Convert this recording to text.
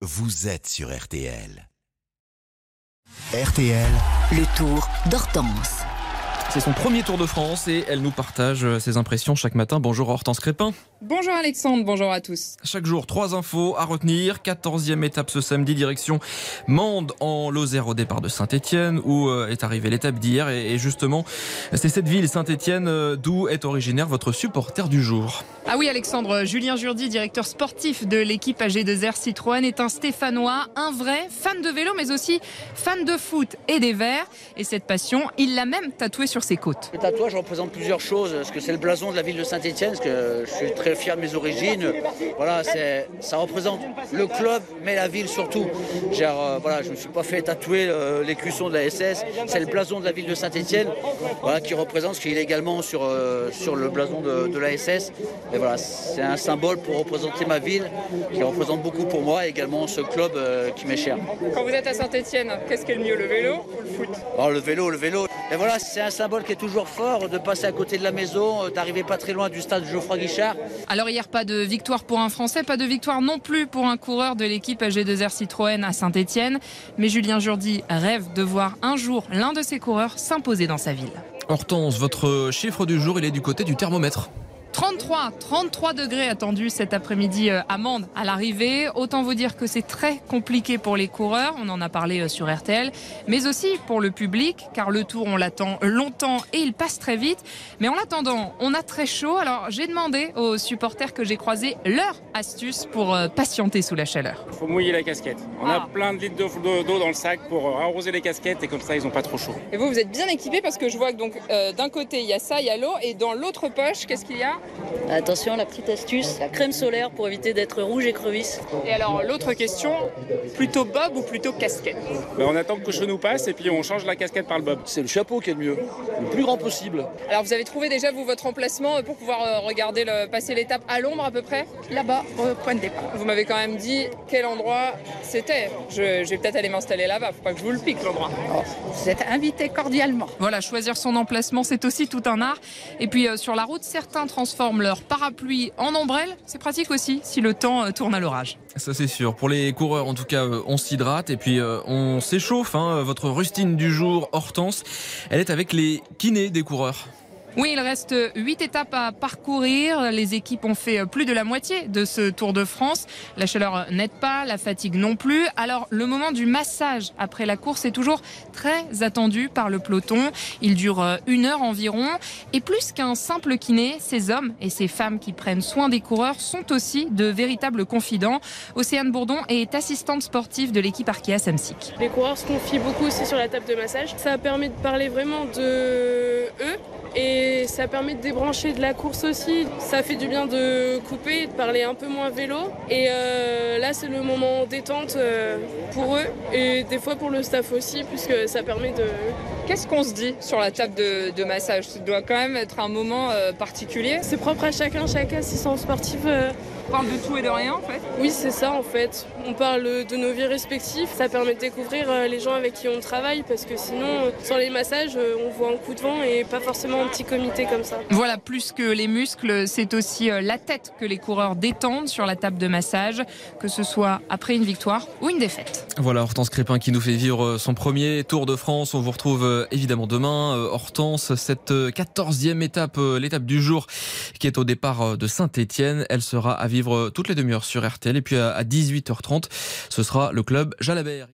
vous êtes sur RTL. RTL, Le tour d'Hortense. C'est son premier Tour de France et elle nous partage euh, ses impressions chaque matin. Bonjour Hortense Crépin. Bonjour Alexandre, bonjour à tous. Chaque jour, trois infos à retenir. 14e étape ce samedi, direction Mende en Lozère au départ de Saint-Etienne où euh, est arrivée l'étape d'hier. Et justement, c'est cette ville, Saint-Etienne, euh, d'où est originaire votre supporter du jour. Ah oui Alexandre, Julien Jurdi, directeur sportif de l'équipe AG2R Citroën, est un Stéphanois, un vrai fan de vélo mais aussi fan de foot et des verts. Et cette passion, il l'a même tatoué sur ses côtes. Le tatouage représente plusieurs choses, parce que c'est le blason de la ville de Saint-Etienne, parce que je suis très fier de mes origines? Voilà, c'est, ça représente le club, mais la ville surtout. Genre, euh, voilà, je ne me suis pas fait tatouer euh, l'écusson de la SS, c'est le blason de la ville de Saint-Etienne, voilà, qui représente ce qu'il est également sur, euh, sur le blason de, de la SS. Et voilà, c'est un symbole pour représenter ma ville, qui représente beaucoup pour moi, et également ce club euh, qui m'est cher. Quand vous êtes à Saint-Etienne, qu'est-ce qui est le mieux, le vélo ou le foot? Alors, le vélo, le vélo. Et voilà, c'est un symbole qui est toujours fort, de passer à côté de la maison, euh, d'arriver pas très loin du stade Geoffroy Guichard. Alors hier, pas de victoire pour un Français, pas de victoire non plus pour un coureur de l'équipe AG2R Citroën à Saint-Etienne. Mais Julien Jourdi rêve de voir un jour l'un de ses coureurs s'imposer dans sa ville. Hortense, votre chiffre du jour, il est du côté du thermomètre. 33, 33 degrés attendus cet après-midi euh, à Mende à l'arrivée. Autant vous dire que c'est très compliqué pour les coureurs, on en a parlé euh, sur RTL, mais aussi pour le public, car le tour on l'attend longtemps et il passe très vite. Mais en attendant, on a très chaud, alors j'ai demandé aux supporters que j'ai croisés leur astuce pour euh, patienter sous la chaleur. Il faut mouiller la casquette. On Ah. a plein de litres d'eau d'eau dans le sac pour arroser les casquettes et comme ça ils n'ont pas trop chaud. Et vous, vous êtes bien équipés parce que je vois que donc euh, d'un côté il y a ça, il y a l'eau, et dans l'autre poche, qu'est-ce qu'il y a? Attention, la petite astuce, la crème solaire pour éviter d'être rouge et crevisse. Et alors l'autre question, plutôt bob ou plutôt casquette Ben, on attend que le nous passe et puis on change la casquette par le bob. C'est le chapeau qui est le mieux, le plus grand possible. Alors vous avez trouvé déjà vous votre emplacement euh, pour pouvoir euh, regarder le, passer l'étape à l'ombre à peu près là-bas, au point de départ. Vous m'avez quand même dit quel endroit c'était. Je, je vais peut-être aller m'installer là-bas, faut pas que je vous le pique l'endroit. Vous êtes invité cordialement. Voilà, choisir son emplacement, c'est aussi tout un art. Et puis euh, sur la route, certains transforment leur parapluie en ombrelle. C'est pratique aussi si le temps euh, tourne à l'orage. Ça c'est sûr. Pour les coureurs, en tout cas, euh, on s'hydrate et puis euh, on s'échauffe. hein. Votre rustine du jour, Hortense, elle est avec les kinés des coureurs. Oui, il reste huit étapes à parcourir. Les équipes ont fait plus de la moitié de ce Tour de France. La chaleur n'aide pas, la fatigue non plus. Alors, le moment du massage après la course est toujours très attendu par le peloton. Il dure une heure environ. Et plus qu'un simple kiné, ces hommes et ces femmes qui prennent soin des coureurs sont aussi de véritables confidents. Océane Bourdon est assistante sportive de l'équipe Arkea Samsic. Les coureurs se confient beaucoup aussi sur la table de massage. Ça permet de parler vraiment de et ça permet de débrancher de la course aussi. Ça fait du bien de couper et de parler un peu moins vélo. Et euh, là, c'est le moment détente euh, pour eux et des fois pour le staff aussi, puisque ça permet de. Qu'est-ce qu'on se dit sur la table de, de massage? Ça doit quand même être un moment euh, particulier. C'est propre à chacun, chaque assistant sportif. On parle de tout et de rien en fait. Oui, c'est ça en fait. On parle de nos vies respectives. Ça permet de découvrir les gens avec qui on travaille parce que sinon, sans les massages, on voit un coup de vent et pas forcément petit comité comme ça. Voilà, plus que les muscles, c'est aussi euh, la tête que les coureurs détendent sur la table de massage, que ce soit après une victoire ou une défaite. Voilà Hortense Crépin qui nous fait vivre euh, son premier Tour de France. On vous retrouve euh, évidemment demain. Hortense, cette euh, quatorzième étape, l'étape du jour qui est au départ de Saint-Étienne. Elle sera à vivre toutes les demi-heures sur RTL. Et puis à à 18h30, ce sera le club Jalabert.